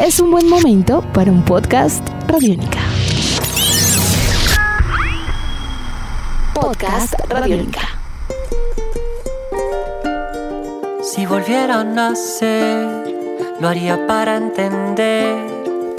es un buen momento para un podcast Radiónica. Podcast Radiónica. Si volviera a nacer, lo haría para entender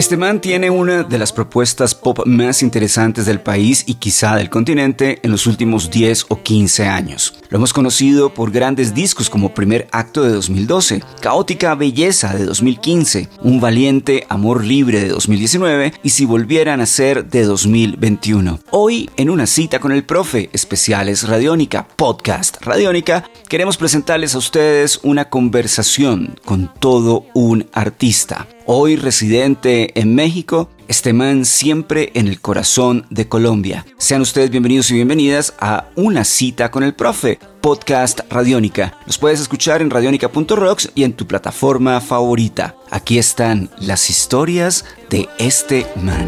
este man tiene una de las propuestas pop más interesantes del país y quizá del continente en los últimos 10 o 15 años. Lo hemos conocido por grandes discos como Primer Acto de 2012, Caótica Belleza de 2015, Un Valiente Amor Libre de 2019 y Si Volvieran a Ser de 2021. Hoy, en una cita con el profe, especiales Radiónica, podcast Radiónica, queremos presentarles a ustedes una conversación con todo un artista hoy residente en México, este man siempre en el corazón de Colombia. Sean ustedes bienvenidos y bienvenidas a Una cita con el profe, podcast Radiónica. Los puedes escuchar en radionica.rocks y en tu plataforma favorita. Aquí están las historias de este man.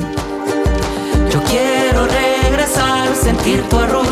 Yo quiero regresar, sentir tu arrullo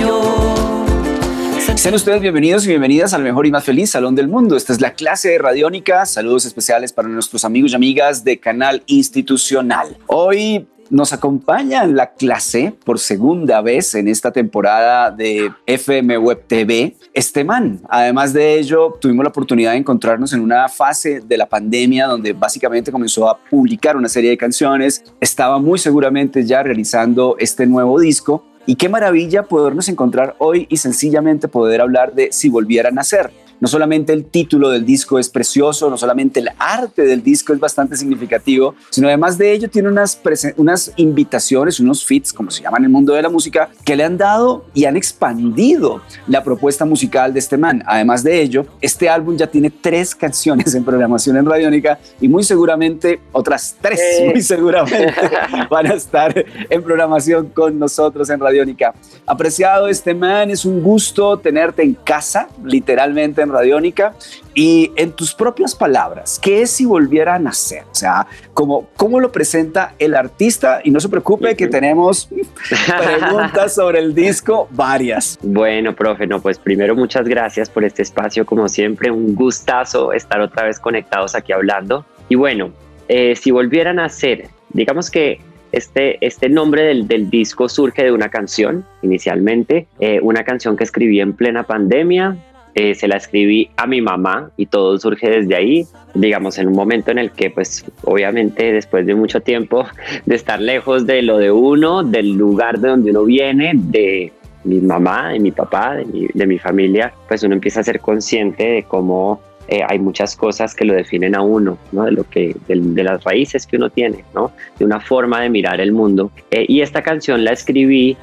sean ustedes bienvenidos y bienvenidas al mejor y más feliz salón del mundo. Esta es la clase de Radiónica. Saludos especiales para nuestros amigos y amigas de Canal Institucional. Hoy nos acompaña en la clase por segunda vez en esta temporada de FM Web TV, este man. Además de ello, tuvimos la oportunidad de encontrarnos en una fase de la pandemia donde básicamente comenzó a publicar una serie de canciones. Estaba muy seguramente ya realizando este nuevo disco y qué maravilla podernos encontrar hoy y sencillamente poder hablar de si volvieran a nacer. No solamente el título del disco es precioso, no solamente el arte del disco es bastante significativo, sino además de ello tiene unas, unas invitaciones, unos fits, como se llama en el mundo de la música, que le han dado y han expandido la propuesta musical de este man. Además de ello, este álbum ya tiene tres canciones en programación en Radiónica y muy seguramente otras tres, eh. muy seguramente, van a estar en programación con nosotros en Radiónica. Apreciado este man, es un gusto tenerte en casa, literalmente en Radiónica y en tus propias palabras, ¿qué es si volviera a nacer? O sea, ¿cómo, cómo lo presenta el artista? Y no se preocupe que tenemos preguntas sobre el disco, varias. Bueno, profe, no, pues primero muchas gracias por este espacio, como siempre, un gustazo estar otra vez conectados aquí hablando. Y bueno, eh, si volvieran a nacer, digamos que este, este nombre del, del, disco surge de una canción inicialmente, eh, una canción que escribí en plena pandemia, eh, se la escribí a mi mamá y todo surge desde ahí, digamos, en un momento en el que, pues, obviamente, después de mucho tiempo de estar lejos de lo de uno, del lugar de donde uno viene, de mi mamá, de mi papá, de mi, familia, pues uno empieza a ser consciente de cómo eh, hay muchas cosas que lo definen a uno, ¿no? De lo que, de, las raíces que uno tiene, ¿no? De una forma de mirar el mundo. Eh, y esta canción la escribí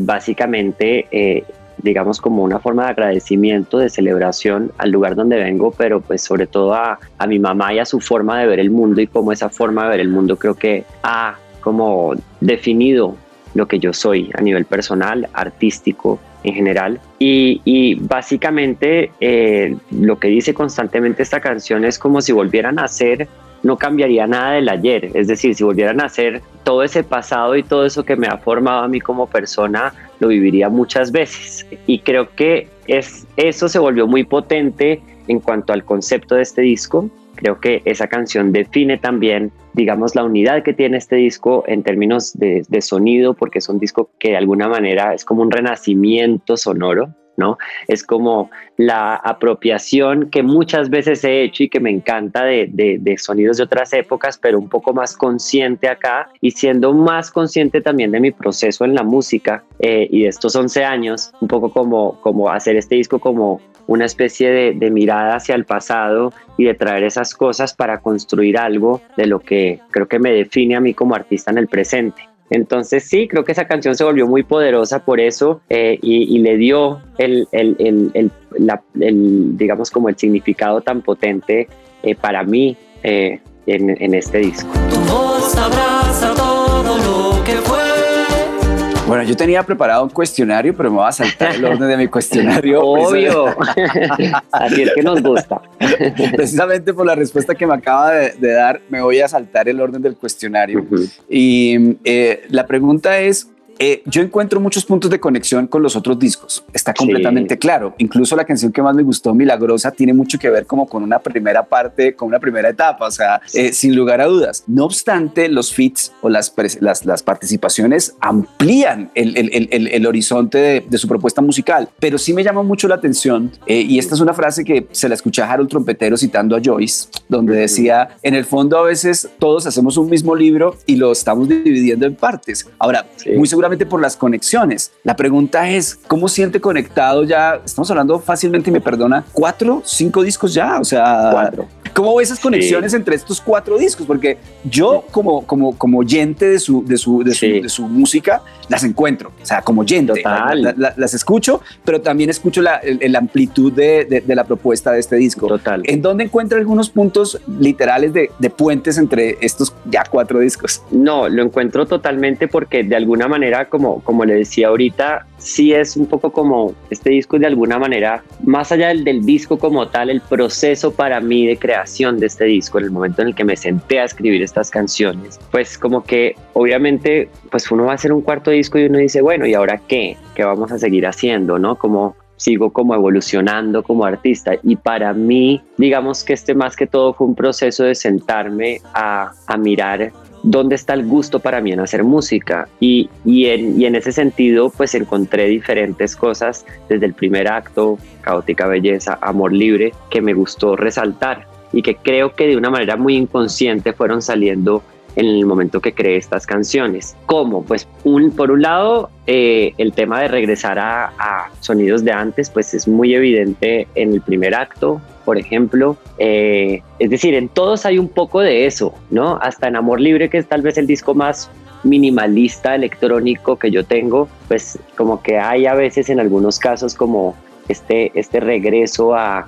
básicamente digamos, como una forma de agradecimiento, de celebración al lugar donde vengo, pero pues sobre todo a, a mi mamá y a su forma de ver el mundo y cómo esa forma de ver el mundo creo que ha como definido lo que yo soy a nivel personal, artístico en general. Y, básicamente eh, lo que dice constantemente esta canción es como si volvieran a ser no cambiaría nada del ayer. Es decir, si volvieran a hacer todo ese pasado y todo eso que me ha formado a mí como persona, lo viviría muchas veces. Y creo que es, eso se volvió muy potente en cuanto al concepto de este disco. Creo que esa canción define también, digamos, la unidad que tiene este disco en términos de, de sonido, porque es un disco que de alguna manera es como un renacimiento sonoro es como la apropiación que muchas veces he hecho y que me encanta de, sonidos de otras épocas, pero un poco más consciente acá y siendo más consciente también de mi proceso en la música eh, y de estos 11 años, un poco como, como hacer este disco como una especie de, de, mirada hacia el pasado y de traer esas cosas para construir algo de lo que creo que me define a mí como artista en el presente. Entonces sí, creo que esa canción se volvió muy poderosa por eso eh, y, le dio el, digamos como el significado tan potente eh, para mí eh, en, en, este disco. Tu voz abraza todo lo que fue bueno, yo tenía preparado un cuestionario, pero me voy a saltar el orden de mi cuestionario. Obvio. Así es que nos gusta. Precisamente por la respuesta que me acaba de, dar, me voy a saltar el orden del cuestionario. Y eh, la pregunta es, eh, yo encuentro muchos puntos de conexión con los otros discos. Está completamente claro. Incluso la canción que más me gustó, Milagrosa, tiene mucho que ver como con una primera parte, con una primera etapa, o sea, eh, sin lugar a dudas. No obstante, los feats o las, las, las participaciones amplían el, el, el, el horizonte de, su propuesta musical, pero sí me llama mucho la atención eh, y esta es una frase que se la escuché a Harold Trompetero citando a Joyce, donde decía, en el fondo a veces todos hacemos un mismo libro y lo estamos dividiendo en partes. Ahora, muy seguramente por las conexiones. La pregunta es, ¿cómo siente conectado ya? Estamos hablando fácilmente, me perdona, cuatro, cinco discos ya, o sea, cuatro. ¿Cómo ves esas conexiones entre estos cuatro discos? Porque yo como, como, como oyente de su, de, su, de, su, de su música, las encuentro, o sea, como oyente, las escucho, pero también escucho la, amplitud de, de, la propuesta de este disco. Total. ¿En dónde encuentra algunos puntos literales de, de puentes entre estos ya cuatro discos? No, lo encuentro totalmente porque de alguna manera, como, como le decía ahorita, sí es un poco como este disco de alguna manera, más allá del, del disco como tal, el proceso para mí de creación de este disco, en el momento en el que me senté a escribir estas canciones, pues como que obviamente pues uno va a hacer un cuarto disco y uno dice, bueno, ¿y ahora qué? ¿Qué vamos a seguir haciendo? ¿No? Como sigo como evolucionando como artista y para mí digamos que este más que todo fue un proceso de sentarme a, a mirar dónde está el gusto para mí en hacer música y, y, en, y, en, ese sentido pues encontré diferentes cosas desde el primer acto, caótica belleza, amor libre, que me gustó resaltar y que creo que de una manera muy inconsciente fueron saliendo en el momento que creé estas canciones. ¿Cómo? Pues un, por un lado, eh, el tema de regresar a, a, sonidos de antes, pues es muy evidente en el primer acto, por ejemplo. Eh, es decir, en todos hay un poco de eso, ¿no? Hasta en Amor Libre, que es tal vez el disco más minimalista electrónico que yo tengo, pues como que hay a veces en algunos casos como este, este regreso a,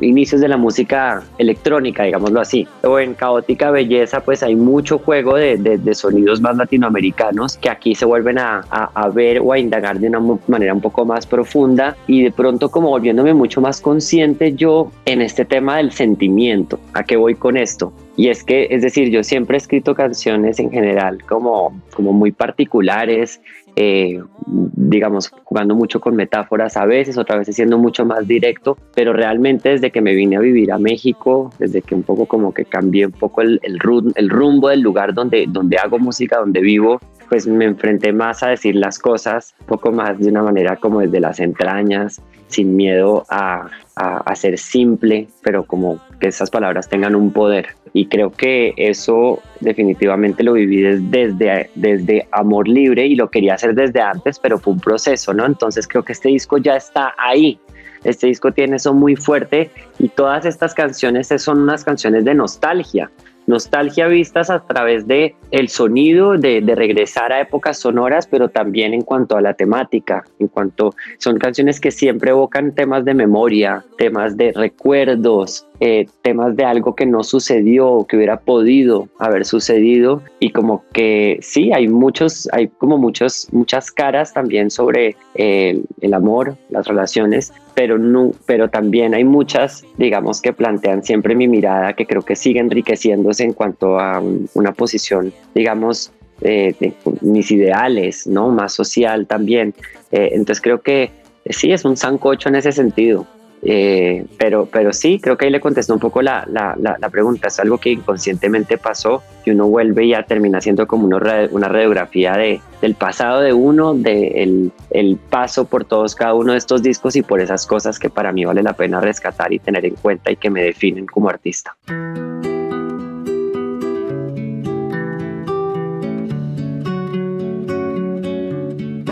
inicios de la música electrónica, digámoslo así. O en Caótica Belleza, pues hay mucho juego de, de, sonidos más latinoamericanos que aquí se vuelven a, a, ver o a indagar de una manera un poco más profunda y de pronto como volviéndome mucho más consciente yo en este tema del sentimiento. ¿A qué voy con esto? Y es que, es decir, yo siempre he escrito canciones en general como, como muy particulares, eh, digamos, jugando mucho con metáforas a veces, otra vez siendo mucho más directo, pero realmente desde que me vine a vivir a México, desde que un poco como que cambié un poco el, el, el rumbo del lugar donde, donde hago música, donde vivo, pues me enfrenté más a decir las cosas, un poco más de una manera como desde las entrañas, sin miedo a, a, ser simple, pero como que esas palabras tengan un poder. Y creo que eso definitivamente lo viví desde, desde amor libre y lo quería hacer desde antes, pero fue un proceso, ¿no? Entonces creo que este disco ya está ahí. Este disco tiene eso muy fuerte y todas estas canciones son unas canciones de nostalgia nostalgia vistas a través de el sonido, de, de, regresar a épocas sonoras, pero también en cuanto a la temática, en cuanto son canciones que siempre evocan temas de memoria, temas de recuerdos, eh, temas de algo que no sucedió o que hubiera podido haber sucedido y como que sí, hay muchos, hay como muchos, muchas caras también sobre eh, el amor, las relaciones, pero, no, pero también hay muchas, digamos, que plantean siempre mi mirada, que creo que sigue enriqueciéndose en cuanto a una posición, digamos, eh, de mis ideales, ¿no? Más social también. entonces creo que sí, es un sancocho en ese sentido. Eh, pero, pero sí, creo que ahí le contestó un poco la, la, la, pregunta. Es algo que inconscientemente pasó y uno vuelve y ya termina siendo como una, una radiografía de, del pasado de uno, del de el paso por todos cada uno de estos discos y por esas cosas que para mí vale la pena rescatar y tener en cuenta y que me definen como artista.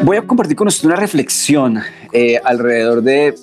Voy a compartir con usted una reflexión eh, alrededor de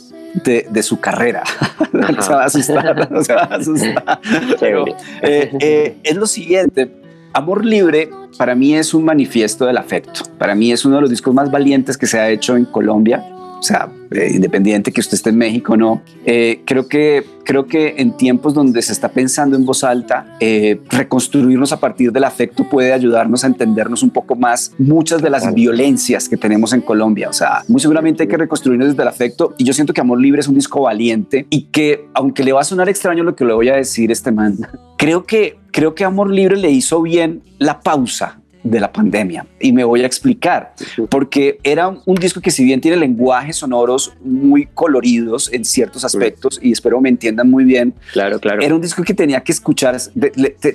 de, su carrera. no se va a asustar, no se va a asustar. Pero, eh, eh, es lo siguiente, Amor Libre para mí es un manifiesto del afecto. Para mí es uno de los discos más valientes que se ha hecho en Colombia o sea, eh, independiente que usted esté en México o no, eh, creo, que, creo que en tiempos donde se está pensando en voz alta, eh, reconstruirnos a partir del afecto puede ayudarnos a entendernos un poco más muchas de las violencias que tenemos en Colombia. O sea, muy seguramente hay que reconstruirnos desde el afecto y yo siento que Amor Libre es un disco valiente y que, aunque le va a sonar extraño lo que le voy a decir este man, creo que, creo que Amor Libre le hizo bien la pausa de la pandemia. Y me voy a explicar, porque era un disco que si bien tiene lenguajes sonoros muy coloridos en ciertos aspectos, y espero me entiendan muy bien, claro, claro. era un disco que tenía que escuchar,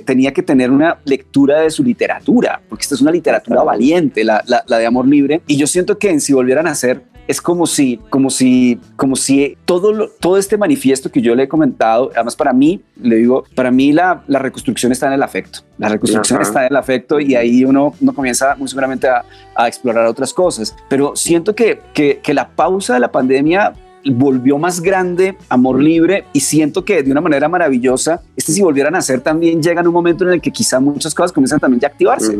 tenía que tener una lectura de su literatura, porque esta es una literatura valiente, la, la de Amor Libre, y yo siento que en si volvieran a hacer es como si, como si, como si todo, todo este manifiesto que yo le he comentado, además para mí, le digo, para mí la, la reconstrucción está en el afecto. La reconstrucción está en el afecto y ahí uno, uno comienza muy seguramente a, a explorar otras cosas. Pero siento que, que, que la pausa de la pandemia volvió más grande Amor Libre y siento que de una manera maravillosa, este si volvieran a hacer también llega en un momento en el que quizá muchas cosas comienzan también ya a activarse.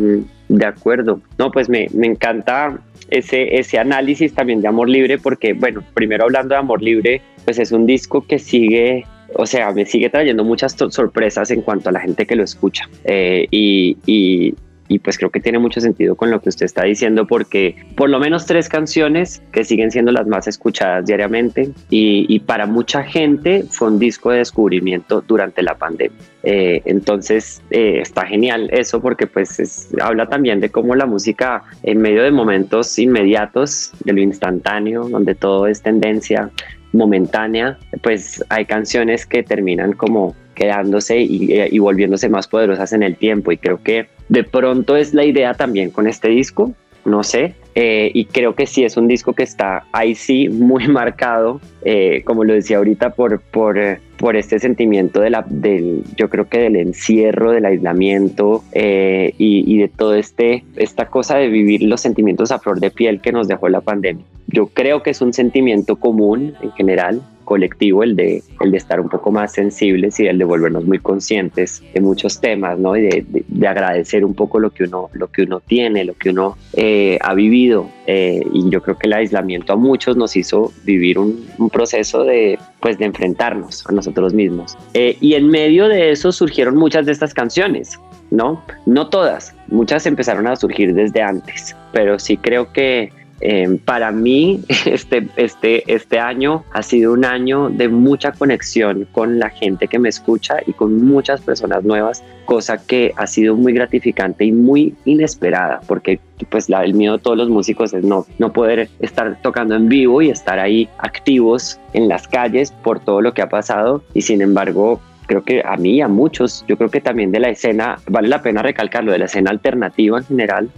De acuerdo. No, pues me, me encanta ese, ese análisis también de Amor Libre, porque, bueno, primero hablando de Amor Libre, pues es un disco que sigue o sea, me sigue trayendo muchas sorpresas en cuanto a la gente que lo escucha. Eh, y, y, y pues creo que tiene mucho sentido con lo que usted está diciendo porque por lo menos tres canciones que siguen siendo las más escuchadas diariamente y, para mucha gente fue un disco de descubrimiento durante la pandemia. Eh, entonces eh, está genial eso porque pues habla también de cómo la música en medio de momentos inmediatos, de lo instantáneo, donde todo es tendencia, momentánea, pues hay canciones que terminan como quedándose y, volviéndose más poderosas en el tiempo y creo que de pronto es la idea también con este disco, no sé, eh, y creo que sí es un disco que está ahí sí muy marcado, eh, como lo decía ahorita, por, por, eh, por este sentimiento de la, del, yo creo que del encierro, del aislamiento y, y, de todo este, esta cosa de vivir los sentimientos a flor de piel que nos dejó la pandemia. Yo creo que es un sentimiento común en general, colectivo, el de, el de estar un poco más sensibles y el de volvernos muy conscientes de muchos temas, ¿no? Y de, de, agradecer un poco lo que uno, lo que uno tiene, lo que uno eh, ha vivido. Eh, y yo creo que el aislamiento a muchos nos hizo vivir un, proceso de, pues, de enfrentarnos a nosotros mismos. Eh, y en medio de eso surgieron muchas de estas canciones. ¿no? No todas, muchas empezaron a surgir desde antes, pero sí creo que eh, para mí, este, este, este año ha sido un año de mucha conexión con la gente que me escucha y con muchas personas nuevas, cosa que ha sido muy gratificante y muy inesperada, porque pues la, el miedo de todos los músicos es no, no poder estar tocando en vivo y estar ahí activos en las calles por todo lo que ha pasado. Y sin embargo creo que a mí y a muchos, yo creo que también de la escena, vale la pena recalcarlo, de la escena alternativa en general,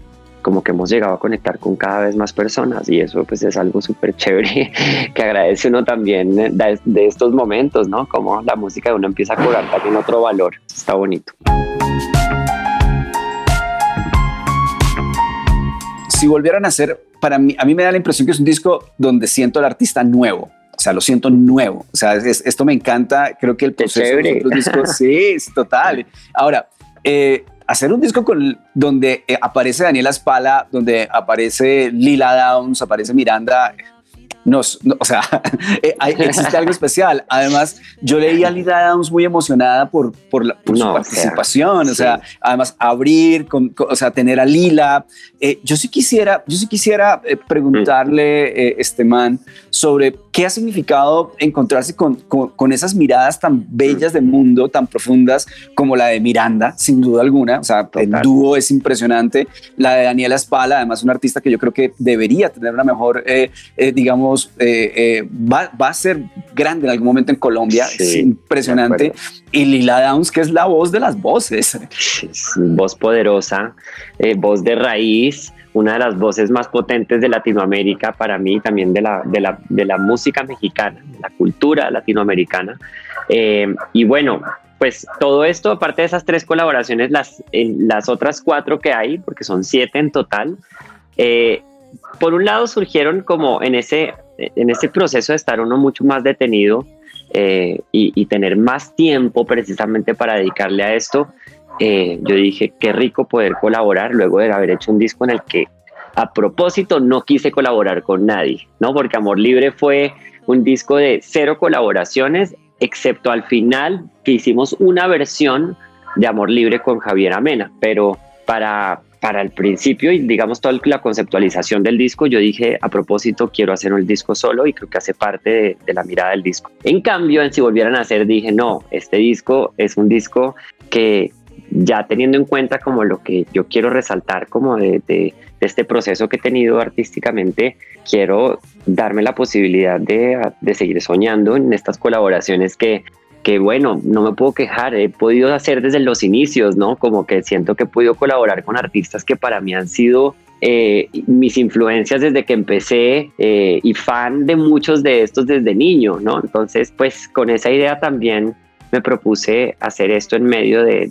como que hemos llegado a conectar con cada vez más personas y eso pues es algo súper chévere que agradece uno también de, de, estos momentos, ¿no? Como la música de uno empieza a cobrar también otro valor, está bonito. Si volvieran a hacer, para mí, a mí me da la impresión que es un disco donde siento al artista nuevo. O sea, lo siento nuevo. O sea, esto me encanta. Creo que el proceso de los discos, sí, es total. Ahora, eh, hacer un disco con, donde eh, aparece Daniela Spala, donde aparece Lila Downs, aparece Miranda, nos, o sea, eh, existe algo especial. Además, yo leí a Lila Downs muy emocionada por, por, su participación, o sea, además abrir, con, o sea, tener a Lila. Eh, yo sí quisiera, yo sí quisiera eh, preguntarle, este man, sobre qué ha significado encontrarse con, con, esas miradas tan bellas del mundo, tan profundas como la de Miranda, sin duda alguna. O sea, el dúo es impresionante. La de Daniela Spala, además, un artista que yo creo que debería tener una mejor, digamos, eh, eh, va, a ser grande en algún momento en Colombia, es impresionante. Y Lila Downs, que es la voz de las voces. voz poderosa, eh, voz de raíz, una de las voces más potentes de Latinoamérica para mí, también de la, de la, de la música mexicana, la cultura latinoamericana. y bueno, pues todo esto, aparte de esas tres colaboraciones, las, las otras cuatro que hay, porque son siete en total, por un lado surgieron como en ese en ese proceso de estar uno mucho más detenido eh, y, tener más tiempo precisamente para dedicarle a esto, eh, yo dije, qué rico poder colaborar luego de haber hecho un disco en el que a propósito no quise colaborar con nadie, ¿no? Porque Amor Libre fue un disco de cero colaboraciones, excepto al final que hicimos una versión de Amor Libre con Javier Amena, pero para, para el principio y digamos toda la conceptualización del disco, yo dije a propósito quiero hacer un disco solo y creo que hace parte de, la mirada del disco. En cambio, en si volvieran a hacer, dije no, este disco es un disco que ya teniendo en cuenta como lo que yo quiero resaltar como de, este proceso que he tenido artísticamente, quiero darme la posibilidad de, de seguir soñando en estas colaboraciones que que bueno, no me puedo quejar, he podido hacer desde los inicios, ¿no? Como que siento que he podido colaborar con artistas que para mí han sido eh, mis influencias desde que empecé eh, y fan de muchos de estos desde niño, ¿no? Entonces, pues con esa idea también me propuse hacer esto en medio de,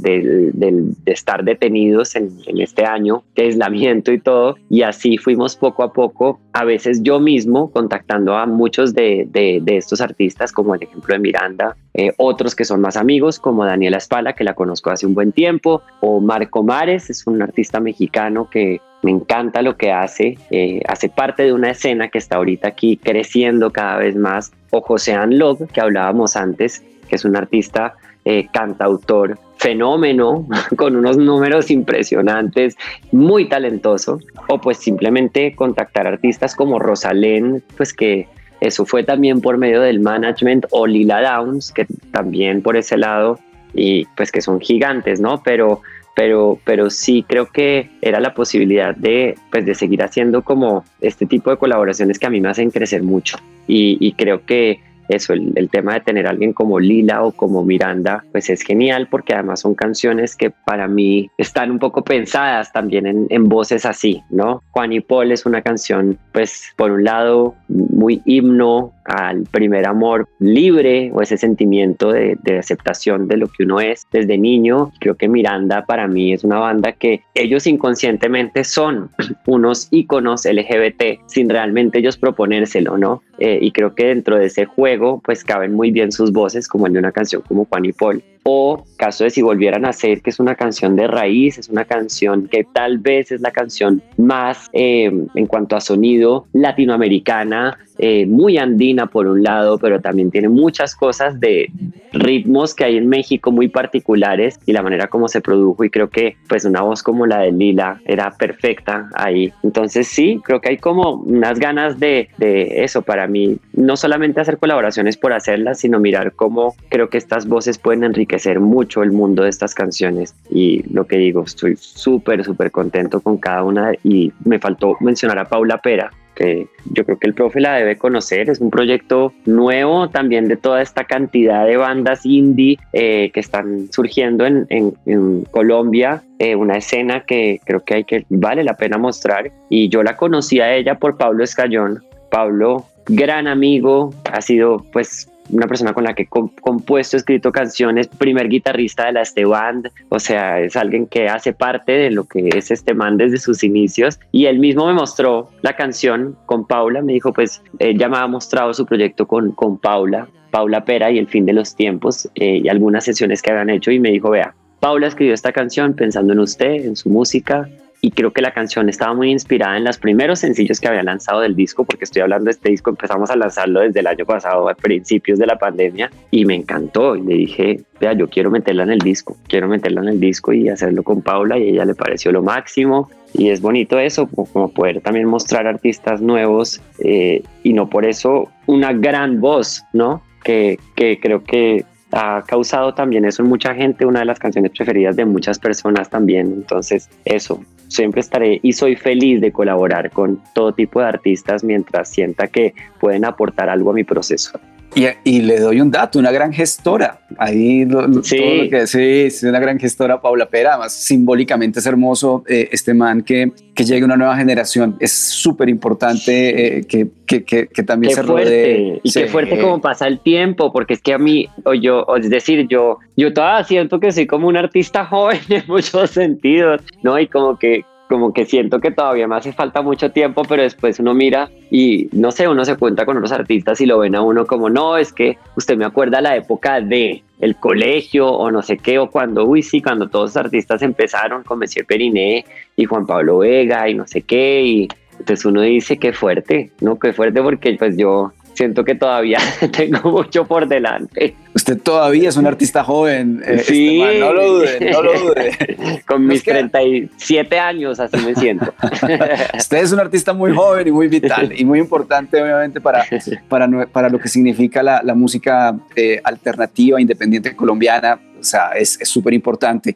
estar detenidos en, este año de aislamiento y todo. Y así fuimos poco a poco, a veces yo mismo contactando a muchos de, estos artistas, como el ejemplo de Miranda, eh, otros que son más amigos, como Daniela Espala, que la conozco hace un buen tiempo, o Marco Mares, es un artista mexicano que me encanta lo que hace, eh, hace parte de una escena que está ahorita aquí creciendo cada vez más, o José Log, que hablábamos antes, que es un artista eh, cantautor fenómeno con unos números impresionantes, muy talentoso, o pues simplemente contactar artistas como Rosalén, pues que eso fue también por medio del management, o Lila Downs, que también por ese lado, y pues que son gigantes, ¿no? Pero, pero, pero sí creo que era la posibilidad de, pues, de seguir haciendo como este tipo de colaboraciones que a mí me hacen crecer mucho. Y, y creo que eso, el, tema de tener alguien como Lila o como Miranda, pues es genial porque además son canciones que para mí están un poco pensadas también en voces así, ¿no? Juan y Paul es una canción, pues por un lado, muy himno al primer amor libre o ese sentimiento de, aceptación de lo que uno es desde niño. Creo que Miranda para mí es una banda que ellos inconscientemente son unos íconos LGBT sin realmente ellos proponérselo, ¿no? Eh, y creo que dentro de ese juego pues caben muy bien sus voces como de una canción como Juan y Paul o caso de si volvieran a ser que es una canción de raíz, es una canción que tal vez es la canción más eh, en cuanto a sonido latinoamericana, eh, muy andina por un lado, pero también tiene muchas cosas de ritmos que hay en México muy particulares y la manera como se produjo y creo que pues una voz como la de Lila era perfecta ahí. Entonces sí, creo que hay como unas ganas de, de eso para mí, no solamente hacer colaboraciones por hacerlas, sino mirar cómo creo que estas voces pueden enriquecer mucho el mundo de estas canciones. Y lo que digo, estoy súper, súper contento con cada una y me faltó mencionar a Paula Pera, que yo creo que el profe la debe conocer. Es un proyecto nuevo también de toda esta cantidad de bandas indie eh, que están surgiendo en, en, Colombia. Eh, una escena que creo que hay que vale la pena mostrar. Y yo la conocí a ella por Pablo Escayón. Pablo, gran amigo, ha sido pues una persona con la que he compuesto, escrito canciones, primer guitarrista de la Este Band, o sea, es alguien que hace parte de lo que es este man desde sus inicios y él mismo me mostró la canción con Paula, me dijo pues ella me ha mostrado su proyecto con, con Paula, Paula Pera y El fin de los tiempos eh, y algunas sesiones que habían hecho y me dijo, vea, Paula escribió esta canción pensando en usted, en su música, y creo que la canción estaba muy inspirada en los primeros sencillos que había lanzado del disco, porque estoy hablando de este disco, empezamos a lanzarlo desde el año pasado, a principios de la pandemia, y me encantó. Y le dije, vea, yo quiero meterla en el disco, quiero meterla en el disco y hacerlo con Paula, y ella le pareció lo máximo. Y es bonito eso, como poder también mostrar artistas nuevos eh, y no por eso una gran voz, ¿no? Que, que creo que ha causado también eso en mucha gente, una de las canciones preferidas de muchas personas también. Entonces, eso, siempre estaré y soy feliz de colaborar con todo tipo de artistas mientras sienta que pueden aportar algo a mi proceso. Y, le doy un dato, una gran gestora. Ahí sí. que sí, es una gran gestora, Paula Pera. Además, simbólicamente es hermoso eh, este man que, que llegue una nueva generación. Es súper importante eh, que, que, que, también se rodee. Y qué fuerte como pasa el tiempo, porque es que a mí, o yo, es decir, yo, yo todavía siento que soy como un artista joven en muchos sentidos, ¿no? Y como que, como que siento que todavía me hace falta mucho tiempo, pero después uno mira y no sé, uno se cuenta con otros artistas y lo ven a uno como, no, es que usted me acuerda la época de el colegio o no sé qué, o cuando, uy, sí, cuando todos los artistas empezaron con Monsieur Periné y Juan Pablo Vega y no sé qué, y entonces uno dice, qué fuerte, ¿no? Qué fuerte porque pues yo siento que todavía tengo mucho por delante. Usted todavía es un artista joven. Eh, este sí. no lo dude, no lo dude. Con mis 37 años así me siento. Usted es un artista muy joven y muy vital y muy importante obviamente para, para, para lo que significa la, la música eh, alternativa, independiente colombiana. O sea, es súper importante.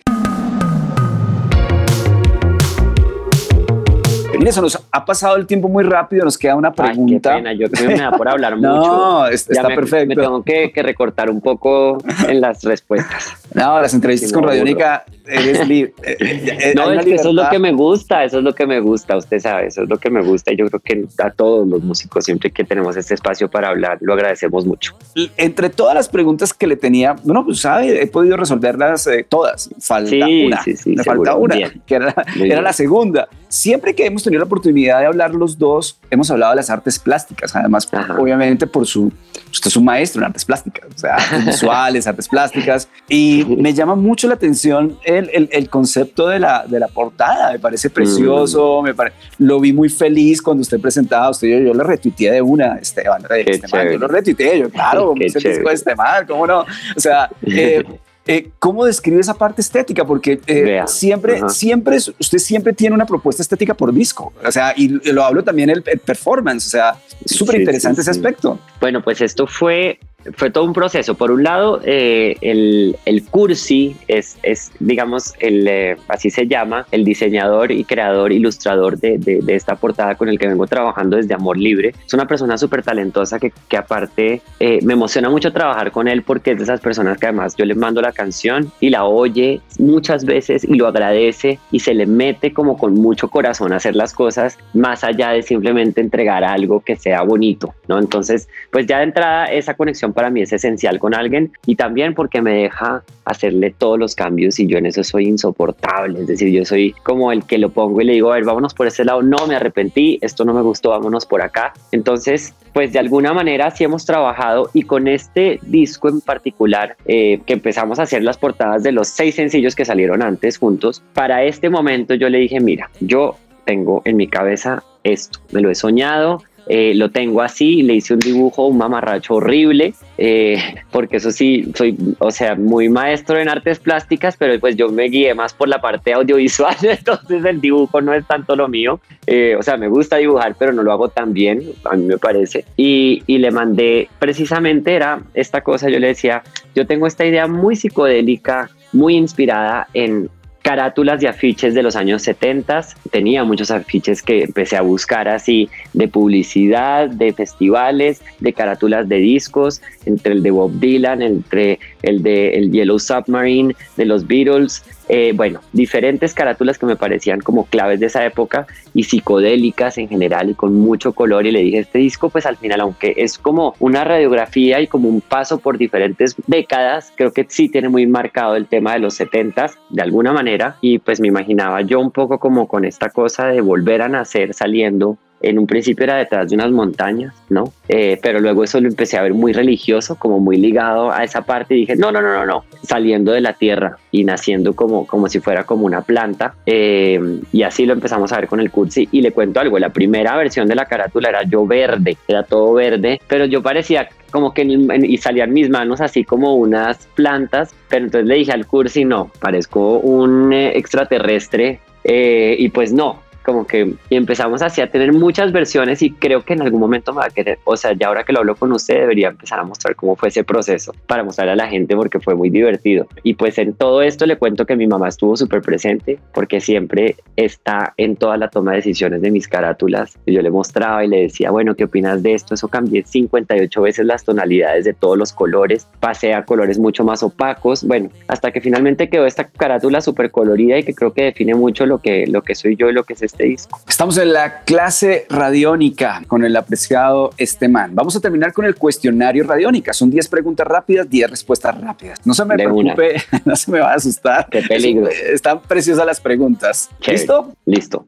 Eso nos ha pasado el tiempo muy rápido, nos queda una pregunta. Ay, qué pena, yo creo que me da por hablar mucho. No, está perfecto. Me tengo que, que, recortar un poco en las respuestas. No, las entrevistas con Radiónica eres libre. Eh, eh, eh, no, es que eso es lo que me gusta, eso es lo que me gusta, usted sabe, eso es lo que me gusta y yo creo que a todos los músicos siempre que tenemos este espacio para hablar, lo agradecemos mucho. Entre todas las preguntas que le tenía, bueno, pues sabe, he podido resolverlas todas, falta una, me falta una, que era, era la segunda. Siempre que hemos tenido la oportunidad de hablar los dos, hemos hablado de las artes plásticas, además, obviamente por su, usted es un maestro en artes plásticas, o sea, artes visuales, artes plásticas, y me llama mucho la atención el, el, concepto de la, de la portada, me parece precioso, mm. me lo vi muy feliz cuando usted presentaba, usted yo, yo lo retuiteé de una, Esteban, Esteban yo lo retuiteé, yo claro, ese disco de Esteban, cómo no, o sea, eh, eh, ¿Cómo describe esa parte estética? Porque eh, siempre, siempre, usted siempre tiene una propuesta estética por disco. O sea, y lo hablo también el, performance. O sea, súper interesante ese aspecto. Bueno, pues esto fue fue todo un proceso. Por un lado, eh, el, el, Cursi es, es digamos, el, eh, así se llama, el diseñador y creador, ilustrador de, de, esta portada con el que vengo trabajando desde Amor Libre. Es una persona súper talentosa que, que aparte eh, me emociona mucho trabajar con él porque es de esas personas que además yo le mando la canción y la oye muchas veces y lo agradece y se le mete como con mucho corazón a hacer las cosas más allá de simplemente entregar algo que sea bonito, ¿no? Entonces, pues ya de entrada esa conexión para mí es esencial con alguien y también porque me deja hacerle todos los cambios y yo en eso soy insoportable, es decir, yo soy como el que lo pongo y le digo, a ver, vámonos por ese lado, no, me arrepentí, esto no me gustó, vámonos por acá. Entonces, pues de alguna manera sí hemos trabajado y con este disco en particular eh, que empezamos a hacer las portadas de los seis sencillos que salieron antes juntos, para este momento yo le dije, mira, yo tengo en mi cabeza esto, me lo he soñado, eh, lo tengo así, le hice un dibujo, un mamarracho horrible, eh, porque eso sí, soy, o sea, muy maestro en artes plásticas, pero pues yo me guié más por la parte audiovisual, entonces el dibujo no es tanto lo mío, eh, o sea, me gusta dibujar, pero no lo hago tan bien, a mí me parece, y, y le mandé, precisamente era esta cosa, yo le decía, yo tengo esta idea muy psicodélica, muy inspirada en carátulas de afiches de los años 70. Tenía muchos afiches que empecé a buscar así de publicidad, de festivales, de carátulas de discos, entre el de Bob Dylan, entre el de el Yellow Submarine, de los Beatles, eh, bueno, diferentes carátulas que me parecían como claves de esa época y psicodélicas en general y con mucho color y le dije, este disco pues al final, aunque es como una radiografía y como un paso por diferentes décadas, creo que sí tiene muy marcado el tema de los 70 de alguna manera y pues me imaginaba yo un poco como con esta cosa de volver a nacer saliendo en un principio era detrás de unas montañas, ¿no? Eh, pero luego eso lo empecé a ver muy religioso, como muy ligado a esa parte y dije, no, no, no, no, no, saliendo de la tierra y naciendo como, como si fuera como una planta. Eh, y así lo empezamos a ver con el Cursi y le cuento algo, la primera versión de la carátula era yo verde, era todo verde, pero yo parecía como que y salían mis manos así como unas plantas, pero entonces le dije al Cursi, no, parezco un eh, extraterrestre y pues no, como que empezamos así a tener muchas versiones y creo que en algún momento me va a querer, o sea, ya ahora que lo hablo con usted debería empezar a mostrar cómo fue ese proceso para mostrarle a la gente porque fue muy divertido. Y pues en todo esto le cuento que mi mamá estuvo súper presente porque siempre está en toda la toma de decisiones de mis carátulas. Yo le mostraba y le decía, bueno, ¿qué opinas de esto? Eso cambié 58 veces las tonalidades de todos los colores, pasé a colores mucho más opacos, bueno, hasta que finalmente quedó esta carátula súper colorida y que creo que define mucho lo que, lo que soy yo y lo que es este disco. Estamos en la clase radiónica con el apreciado Esteman. Vamos a terminar con el cuestionario radiónica. Son 10 preguntas rápidas, 10 respuestas rápidas. No se me preocupe, no se me va a asustar. Qué peligro. Están preciosas las preguntas. ¿Listo? Listo.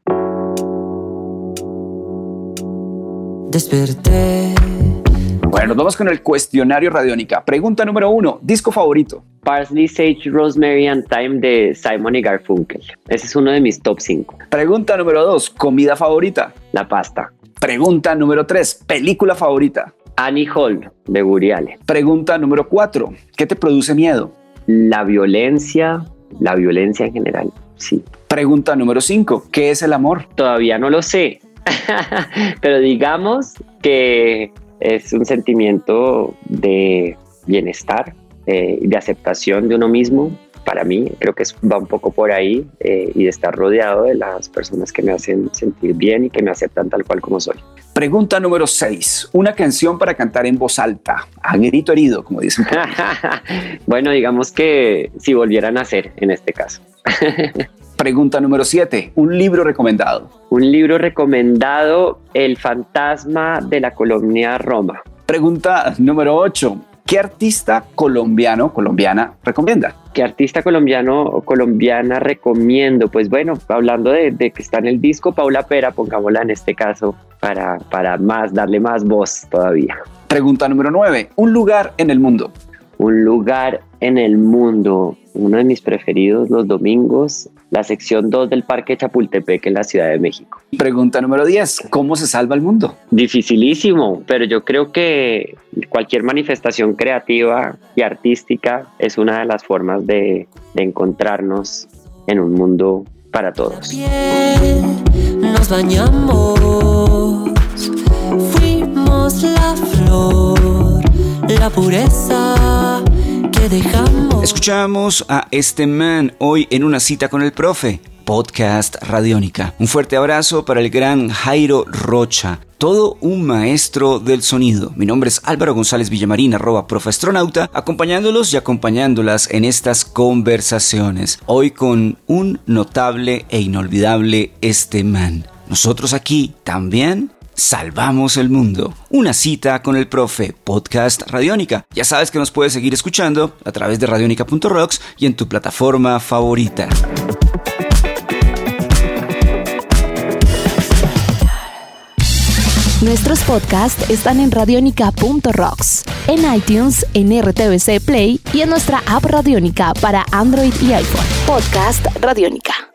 Desperté bueno, nos vamos con el cuestionario Radiónica. Pregunta número uno, disco favorito. Parsley, Sage, Rosemary and Thyme de Simon y Garfunkel. Ese es uno de mis top 5. Pregunta número dos, comida favorita. La pasta. Pregunta número tres, película favorita. Annie Hall de Guriale. Pregunta número cuatro, ¿qué te produce miedo? La violencia, la violencia en general, sí. Pregunta número cinco, ¿qué es el amor? Todavía no lo sé, pero digamos que es un sentimiento de bienestar, eh, de aceptación de uno mismo para mí. Creo que va un poco por ahí eh, y de estar rodeado de las personas que me hacen sentir bien y que me aceptan tal cual como soy. Pregunta número 6. Una canción para cantar en voz alta, a grito herido, como dicen. bueno, digamos que si volvieran a hacer en este caso. Pregunta número 7. Un libro recomendado. Un libro recomendado, El fantasma de la colonia Roma. Pregunta número 8. ¿Qué artista colombiano, colombiana recomienda? ¿Qué artista colombiano o colombiana recomiendo? Pues bueno, hablando de, que está en el disco, Paula Pera, pongámosla en este caso para, para más, darle más voz todavía. Pregunta número 9. Un lugar en el mundo. Un lugar en el mundo. Uno de mis preferidos los domingos la sección 2 del Parque Chapultepec en la Ciudad de México. Pregunta número 10, ¿cómo se salva el mundo? Dificilísimo, pero yo creo que cualquier manifestación creativa y artística es una de las formas de, de encontrarnos en un mundo para todos. Nos bañamos, fuimos la flor, la pureza Escuchamos a este man hoy en una cita con el profe. Podcast Radiónica. Un fuerte abrazo para el gran Jairo Rocha, todo un maestro del sonido. Mi nombre es Álvaro González Villamarín, arroba profastronauta, acompañándolos y acompañándolas en estas conversaciones. Hoy con un notable e inolvidable este man. Nosotros aquí también Salvamos el Mundo. Una cita con el profe, podcast Radiónica. Ya sabes que nos puedes seguir escuchando a través de radionica.rocks y en tu plataforma favorita. Nuestros podcasts están en radionica.rocks, en iTunes, en RTVC Play y en nuestra app Radionica para Android y iPhone. Podcast Radionica.